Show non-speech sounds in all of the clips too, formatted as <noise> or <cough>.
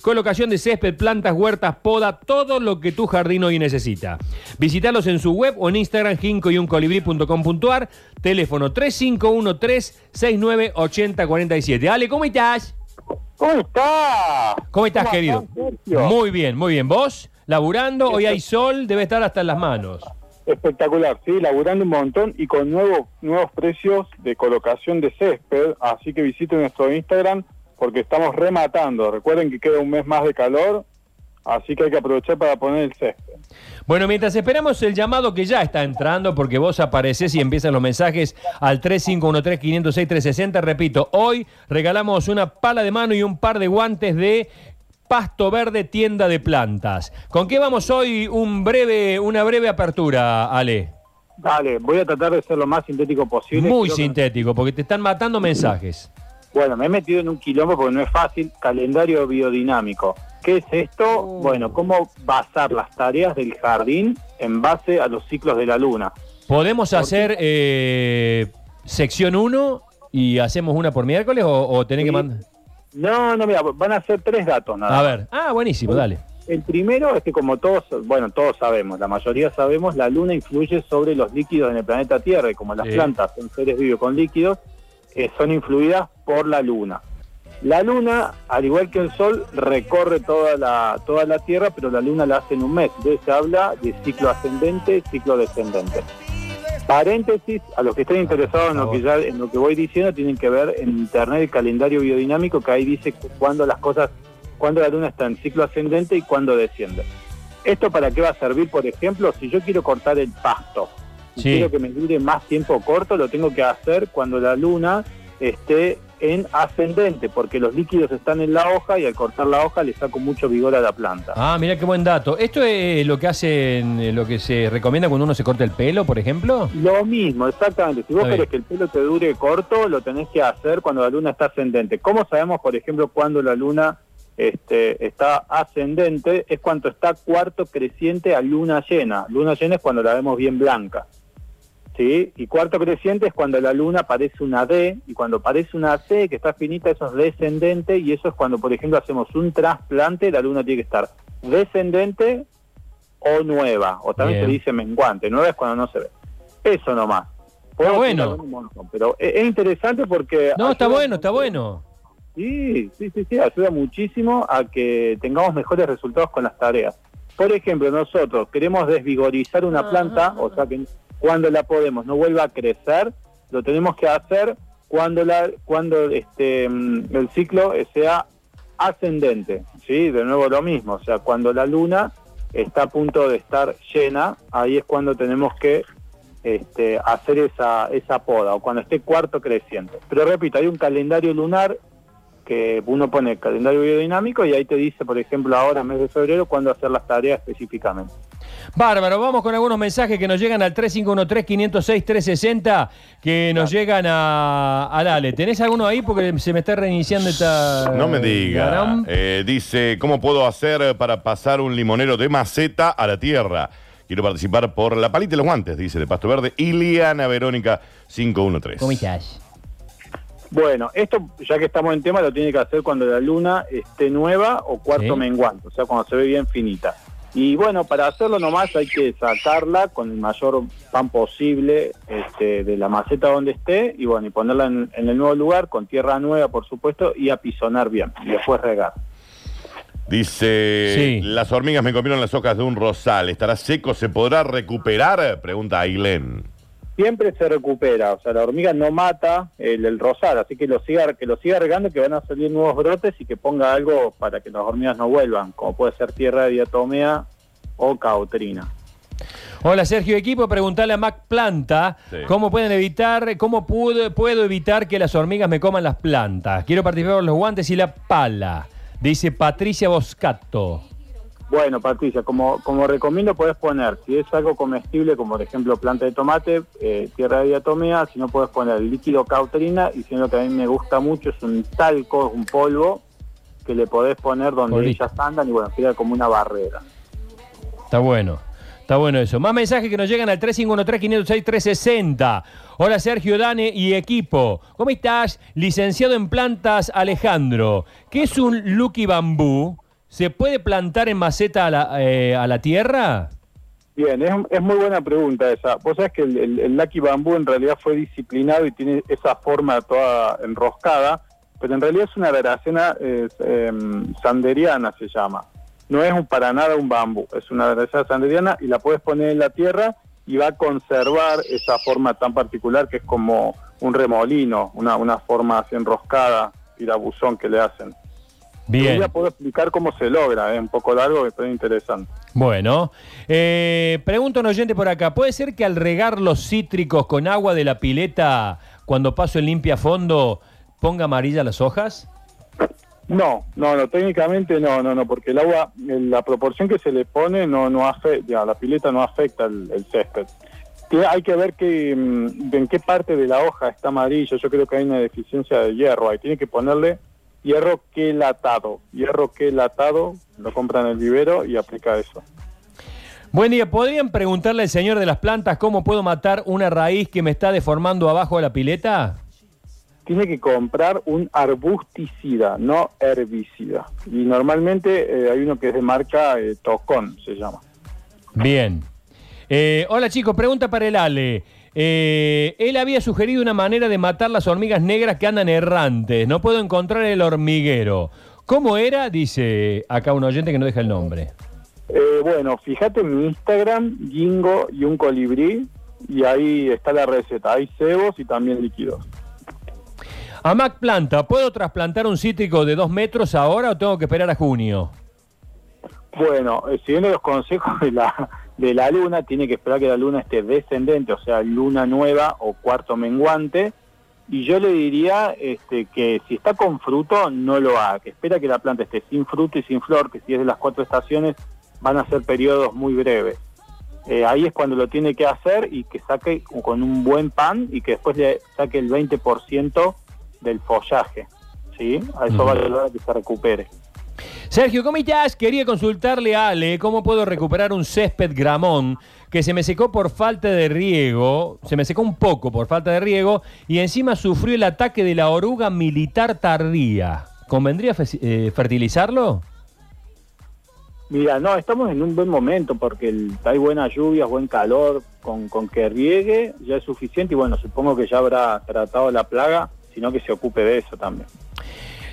Colocación de césped, plantas, huertas, poda, todo lo que tu jardín hoy necesita. Visítalos en su web o en Instagram, jincoyuncolibrí.com.ar, teléfono 3513-698047. Ale, ¿cómo estás? ¿Cómo está? ¿Cómo estás, ¿Cómo querido? estás, Sergio? Muy bien, muy bien. ¿Vos? ¿Laburando? Hoy hay sol, debe estar hasta en las manos. Espectacular, sí, laburando un montón y con nuevos nuevos precios de colocación de césped, así que visiten nuestro Instagram porque estamos rematando. Recuerden que queda un mes más de calor, así que hay que aprovechar para poner el césped. Bueno, mientras esperamos el llamado que ya está entrando, porque vos apareces y empiezan los mensajes al 3513-506-360, repito, hoy regalamos una pala de mano y un par de guantes de Pasto Verde Tienda de Plantas. ¿Con qué vamos hoy? Un breve, una breve apertura, Ale. Dale, voy a tratar de ser lo más sintético posible. Muy Creo que- sintético, porque te están matando mensajes. Bueno, me he metido en un quilombo porque no es fácil. Calendario biodinámico. ¿Qué es esto? Oh. Bueno, cómo basar las tareas del jardín en base a los ciclos de la luna. ¿Podemos hacer eh, sección 1 y hacemos una por miércoles o, o tenés que mandar? No, no, mira, van a ser tres datos nada A ver. Ah, buenísimo, dale. El primero es que como todos, bueno, todos sabemos, la mayoría sabemos, la luna influye sobre los líquidos en el planeta Tierra y como las Sí. plantas son seres vivos con líquidos, eh, son influidas por la luna. La luna, al igual que el sol, recorre toda la, toda la Tierra, pero la luna la hace en un mes. Entonces se habla de ciclo ascendente, ciclo descendente. Paréntesis, a los que estén interesados en lo que, ya, en lo que voy diciendo, tienen que ver en internet el calendario biodinámico, que ahí dice cu- cuándo las cosas, cuándo la luna está en ciclo ascendente y cuándo desciende. ¿Esto para qué va a servir? Por ejemplo, si yo quiero cortar el pasto y Sí. quiero que me dure más tiempo corto, lo tengo que hacer cuando la luna esté en ascendente, porque los líquidos están en la hoja y al cortar la hoja le saco mucho vigor a la planta. Ah, mira qué buen dato. ¿Esto es lo que hacen, eh, lo que se recomienda cuando uno se corta el pelo, por ejemplo? Lo mismo, exactamente. Si vos querés que el pelo te dure corto, lo tenés que hacer cuando la luna está ascendente. ¿Cómo sabemos, por ejemplo, cuando la luna este, está ascendente? Es cuando está cuarto creciente a luna llena. Luna llena es cuando la vemos bien blanca. ¿Sí? Y cuarto creciente es cuando la luna parece una D, y cuando parece una C, que está finita, eso es descendente, y eso es cuando, por ejemplo, hacemos un trasplante, la luna tiene que estar descendente o nueva, o también Bien. se dice menguante, nueva es cuando no se ve. Eso nomás. Puedo bueno. montón, pero es, es interesante porque... No, está bueno, está bueno. Sí, sí, sí, sí, ayuda muchísimo a que tengamos mejores resultados con las tareas. Por ejemplo, nosotros queremos desvigorizar una planta, o sea que cuando la podemos no vuelva a crecer, lo tenemos que hacer cuando la cuando este mm, el ciclo sea ascendente, ¿sí? De nuevo lo mismo, o sea, cuando la luna está a punto de estar llena, ahí es cuando tenemos que este, hacer esa, esa poda, o cuando esté cuarto creciente. Pero repito, hay un calendario lunar que uno pone el calendario biodinámico y ahí te dice, por ejemplo, ahora, mes de febrero, cuándo hacer las tareas específicamente. Bárbaro, vamos con algunos mensajes que nos llegan al 3513-506-360, que nos llegan a, al Ale. ¿Tenés alguno ahí? Porque se me está reiniciando esta... No me diga. Eh, dice, ¿cómo puedo hacer para pasar un limonero de maceta a la tierra? Quiero participar por la palita y los guantes, dice de Pasto Verde. Iliana Verónica 513. ¿Cómo estás? Bueno, esto, ya que estamos en tema, lo tiene que hacer cuando la luna esté nueva o cuarto Sí. menguante, o sea, cuando se ve bien finita. Y bueno, para hacerlo nomás hay que sacarla con el mayor pan posible este, de la maceta donde esté y bueno, y ponerla en, en el nuevo lugar con tierra nueva, por supuesto, y apisonar bien, y después regar. Dice, Sí. las hormigas me comieron las hojas de un rosal. ¿Estará seco? ¿Se podrá recuperar? Pregunta Ailén. Siempre se recupera, o sea, la hormiga no mata el, el rosal, así que lo siga, que lo siga regando, que van a salir nuevos brotes y que ponga algo para que las hormigas no vuelvan, como puede ser tierra de diatomea o cautrina. Hola Sergio Equipo, preguntale a Mac Planta Sí. cómo pueden evitar, cómo puedo, puedo evitar que las hormigas me coman las plantas. Quiero participar con los guantes y la pala. Dice Patricia Boscato. Bueno, Patricia, como, como recomiendo puedes poner, si es algo comestible, como por ejemplo planta de tomate, eh, tierra de diatomea, si no puedes poner líquido cautrina y si no que a mí me gusta mucho es un talco, es un polvo que le podés poner donde ellas andan y bueno, queda como una barrera. Está bueno. Está bueno eso. Más mensajes que nos llegan al 3513-506-360. Hola Sergio Dane y equipo. ¿Cómo estás? Licenciado en plantas Alejandro. ¿Qué es un Lucky Bambú? ¿Se puede plantar en maceta a la, eh, a la tierra? Bien, es, es muy buena pregunta esa. Vos sabés que el, el, el Lucky Bambú en realidad fue disciplinado y tiene esa forma toda enroscada, pero en realidad es una veracena em, sanderiana, se llama. No es un, para nada un bambú, es una veracena sanderiana y la puedes poner en la tierra y va a conservar esa forma tan particular que es como un remolino, una, una forma así enroscada, tirabuzón que le hacen. Bien. Ya puedo explicar cómo se logra, es un poco largo, pero es interesante. Bueno, eh, pregunta un oyente por acá, ¿puede ser que al regar los cítricos con agua de la pileta, cuando paso el limpia fondo, ponga amarilla las hojas? No, no, no, técnicamente no, no, no, porque el agua, la proporción que se le pone no, no afecta, la pileta no afecta el, el césped. Que hay que ver que, mm, en qué parte de la hoja está amarillo, yo creo que hay una deficiencia de hierro, ahí tiene que ponerle hierro quelatado, hierro quelatado, lo compran en el vivero y aplica eso. Buen día, ¿podrían preguntarle al señor de las plantas cómo puedo matar una raíz que me está deformando abajo de la pileta? Tiene que comprar un arbusticida, no herbicida. Y normalmente eh, hay uno que es de marca eh, Tocón, se llama. Bien. Eh, hola chicos, pregunta para el Ale. Eh, él había sugerido una manera de matar las hormigas negras que andan errantes. No puedo encontrar el hormiguero. ¿Cómo era? Dice acá un oyente que no deja el nombre. Eh, bueno, fíjate en mi Instagram, Gingo y un colibrí, y ahí está la receta. Hay cebos y también líquidos. A Mac Planta, ¿puedo trasplantar un cítrico de dos metros ahora o tengo que esperar a junio? Bueno, eh, siguiendo los consejos de la, de la luna, tiene que esperar que la luna esté descendente, o sea, luna nueva o cuarto menguante. Y yo le diría este, que si está con fruto, no lo haga, que espera que la planta esté sin fruto y sin flor, que si es de las cuatro estaciones, van a ser periodos muy breves. Eh, ahí es cuando lo tiene que hacer y que saque con un buen pan y que después le saque el 20% del follaje. ¿sí? A eso va a ayudar a que se recupere. Sergio, ¿cómo estás? Quería consultarle a Ale cómo puedo recuperar un césped gramón que se me secó por falta de riego, se me secó un poco por falta de riego y encima sufrió el ataque de la oruga militar tardía. ¿Convendría eh, fertilizarlo? Mira, no, estamos en un buen momento porque hay buenas lluvias, buen calor, con que riegue ya es suficiente y bueno, supongo que ya habrá tratado la plaga, sino que se ocupe de eso también.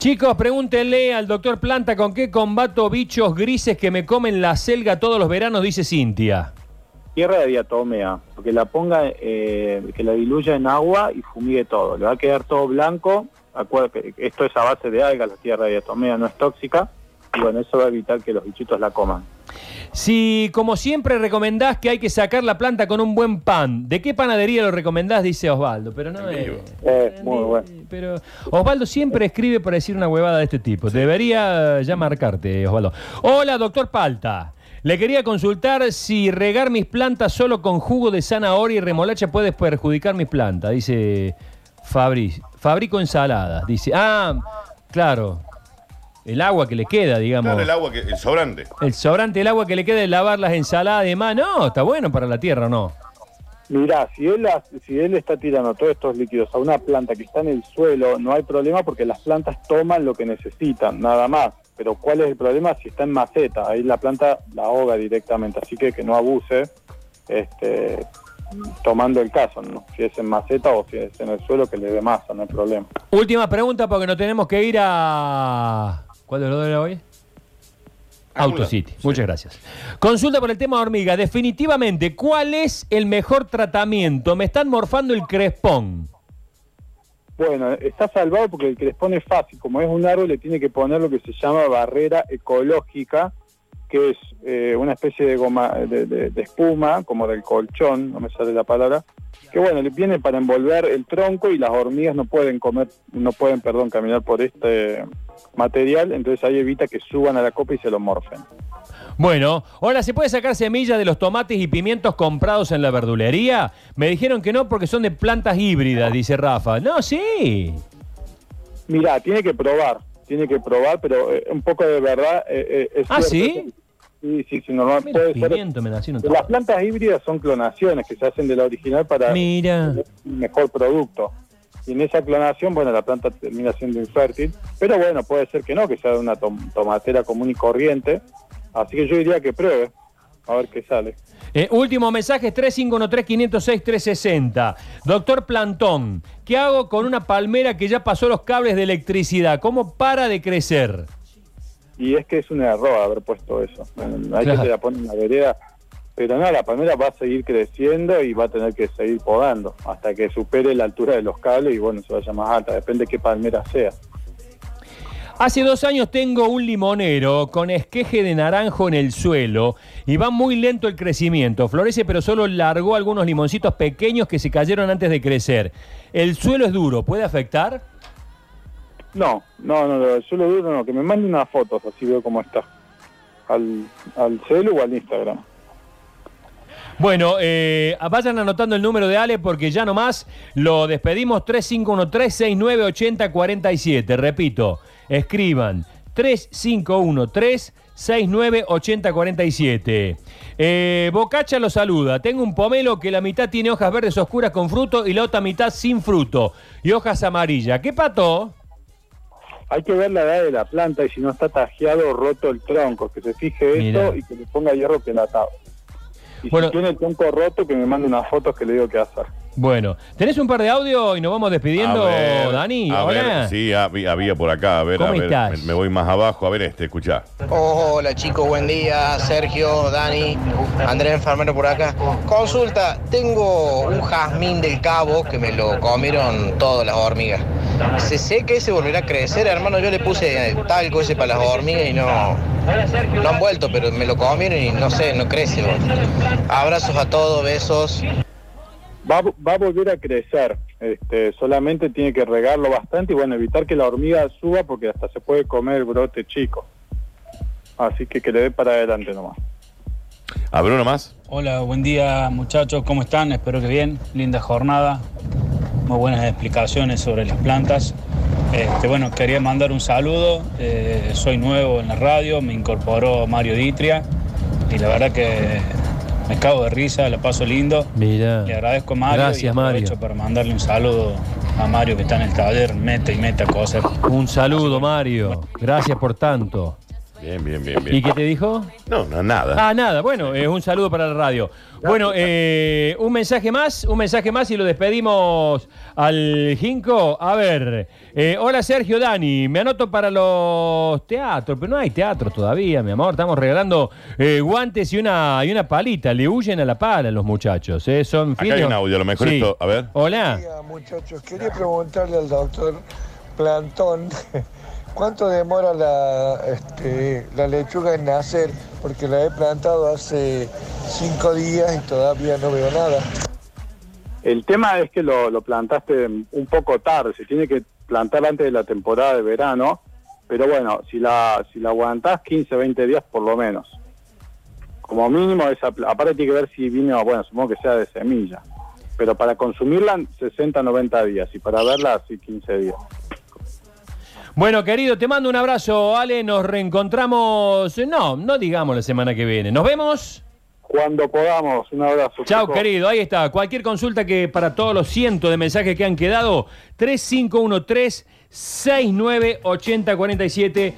Chicos, pregúntenle al doctor Planta con qué combato bichos grises que me comen la selga todos los veranos, dice Cintia. Tierra de diatomea, porque la ponga, eh, que la diluya en agua y fumigue todo. Le va a quedar todo blanco. Que esto es a base de algas, la tierra de diatomea no es tóxica. Y bueno, eso va a evitar que los bichitos la coman. Si, como siempre, recomendás que hay que sacar la planta con un buen pan, ¿de qué panadería lo recomendás? Dice Osvaldo. Pero no es. Eh, muy bueno. Pero Osvaldo siempre escribe para decir una huevada de este tipo. Debería ya marcarte, Osvaldo. Hola, doctor Palta. Le quería consultar si regar mis plantas solo con jugo de zanahoria y remolacha puede perjudicar mis plantas. Dice Fabri. Fabrico ensaladas. Dice, ah, claro. El agua que le queda, digamos. Claro, el agua, que, el sobrante. El sobrante del agua que le queda de lavar las ensaladas y demás. No, está bueno para la tierra, ¿no? Mirá, si él, la- si él está tirando todos estos líquidos a una planta que está en el suelo, no hay problema porque las plantas toman lo que necesitan, nada más. Pero ¿cuál es el problema? Si está en maceta, ahí la planta la ahoga directamente, así que que no abuse este, tomando el caso, ¿no? si es en maceta o si es en el suelo, que le dé masa, no hay problema. Última pregunta porque nos tenemos que ir a... ¿Cuál es lo de hoy? Auto City. Muchas gracias. Consulta por el tema hormiga. Definitivamente, ¿cuál es el mejor tratamiento? Me están morfando el crespón. Bueno, está salvado porque el les pone fácil, como es un árbol, le tiene que poner lo que se llama barrera ecológica, que es eh, una especie de goma de, de- de espuma, como del colchón, no me sale la palabra, que bueno, le viene para envolver el tronco y las hormigas no pueden comer, no pueden, perdón, caminar por este material, entonces ahí evita que suban a la copa y se lo morfen. Bueno, hola, ¿se puede sacar semillas de los tomates y pimientos comprados en la verdulería? Me dijeron que no porque son de plantas híbridas, dice Rafa. No, sí. Mira, tiene que probar, tiene que probar, pero eh, un poco de verdad eh, eh, es Ah, ¿sí? Sí, sí, sí, normal. Mira, puede ser. pimiento un Las plantas híbridas son clonaciones que se hacen de la original para Mira. un mejor producto. Y en esa clonación, bueno, la planta termina siendo infértil, pero bueno, puede ser que no, que sea una tom- tomatera común y corriente. Así que yo diría que pruebe, a ver qué sale. Eh, último mensaje, 3513-506-360. Doctor Plantón, ¿qué hago con una palmera que ya pasó los cables de electricidad? ¿Cómo para de crecer? Y es que es un error haber puesto eso. Hay Claro. que se la pone en la vereda. Pero no, la palmera va a seguir creciendo y va a tener que seguir podando hasta que supere la altura de los cables y bueno, se vaya más alta. Depende de qué palmera sea. Hace dos años tengo un limonero con esqueje de naranjo en el suelo y va muy lento el crecimiento. Florece pero solo largó algunos limoncitos pequeños que se cayeron antes de crecer. El suelo es duro, ¿puede afectar? No, no, no, no, yo lo dudo, no, que me mande unas fotos, así veo cómo está. Al, al celu o al Instagram. Bueno, eh, vayan anotando el número de Ale porque ya nomás lo despedimos 3513-698047. Repito, escriban 3513-698047. Eh, Bocacha lo saluda. Tengo un pomelo que la mitad tiene hojas verdes oscuras con fruto y la otra mitad sin fruto y hojas amarillas. ¿Qué pato? Hay que ver la edad de la planta y si no está tajeado o roto el tronco, que se fije Mira. esto y que le ponga hierro pelatado. Y Bueno. si tiene el tronco roto, que me mande unas fotos que le digo qué hacer. Bueno, ¿tenés un par de audio y nos vamos despidiendo, A ver, Dani? a ver, Hola. sí, había, había por acá. A ver, ¿Cómo a ver. estás? Me, me voy más abajo. A ver este, escucha. Hola chicos, buen día. Sergio, Dani, Andrés Enfermero por acá. Consulta, tengo un jazmín del cabo que me lo comieron todas las hormigas. Se sé que ese volverá a crecer, hermano. Yo le puse talco ese para las hormigas y no, no han vuelto, pero me lo comieron y no sé, no crece. bro. Abrazos a todos, besos. Va, a- va a volver a crecer, este, solamente tiene que regarlo bastante y bueno, evitar que la hormiga suba porque hasta se puede comer el brote chico. Así que que le dé para adelante nomás. A ver uno más. Hola, buen día muchachos, ¿cómo están? Espero que bien, linda jornada, muy buenas explicaciones sobre las plantas. Este, bueno, quería mandar un saludo, eh, soy nuevo en la radio, me incorporó Mario Ditria y la verdad que me cago de risa, la paso lindo. Mira. Le agradezco a Mario Gracias, y Mario. para mandarle un saludo a Mario que está en el taller, mete y mete cosas. Un saludo, Mario. Gracias por tanto. Bien, bien, bien, bien. ¿Y qué te dijo? No, no, nada. Ah, nada, bueno, es un saludo para la radio. Bueno, eh, un mensaje más, un mensaje más y lo despedimos al Jinco. A ver, eh, hola Sergio Dani, me anoto para los teatros, pero no hay teatro todavía, mi amor. Estamos regalando eh, guantes y una, y una palita. Le huyen a la pala los muchachos. eh, Son Acá hay un audio, a lo mejor Sí. esto. A ver. Hola. Hola, muchachos. Quería preguntarle al doctor Plantón <laughs> cuánto demora la, este, la lechuga en nacer, porque la he plantado hace cinco días y todavía no veo nada. El tema es que lo, plantaste un poco tarde, se tiene que plantar antes de la temporada de verano, pero bueno, si la, si la aguantás 15, 20 días por lo menos. Como mínimo, esa, aparte tiene que ver si vino, bueno, supongo que sea de semilla, pero para consumirla 60, 90 días y para verla así 15 días. Bueno, querido, te mando un abrazo, Ale. Nos reencontramos. No, no digamos la semana que viene. Nos vemos. Cuando podamos, un abrazo. Chao, querido. Ahí está. Cualquier consulta que para todos los cientos de mensajes que han quedado, 3513 698047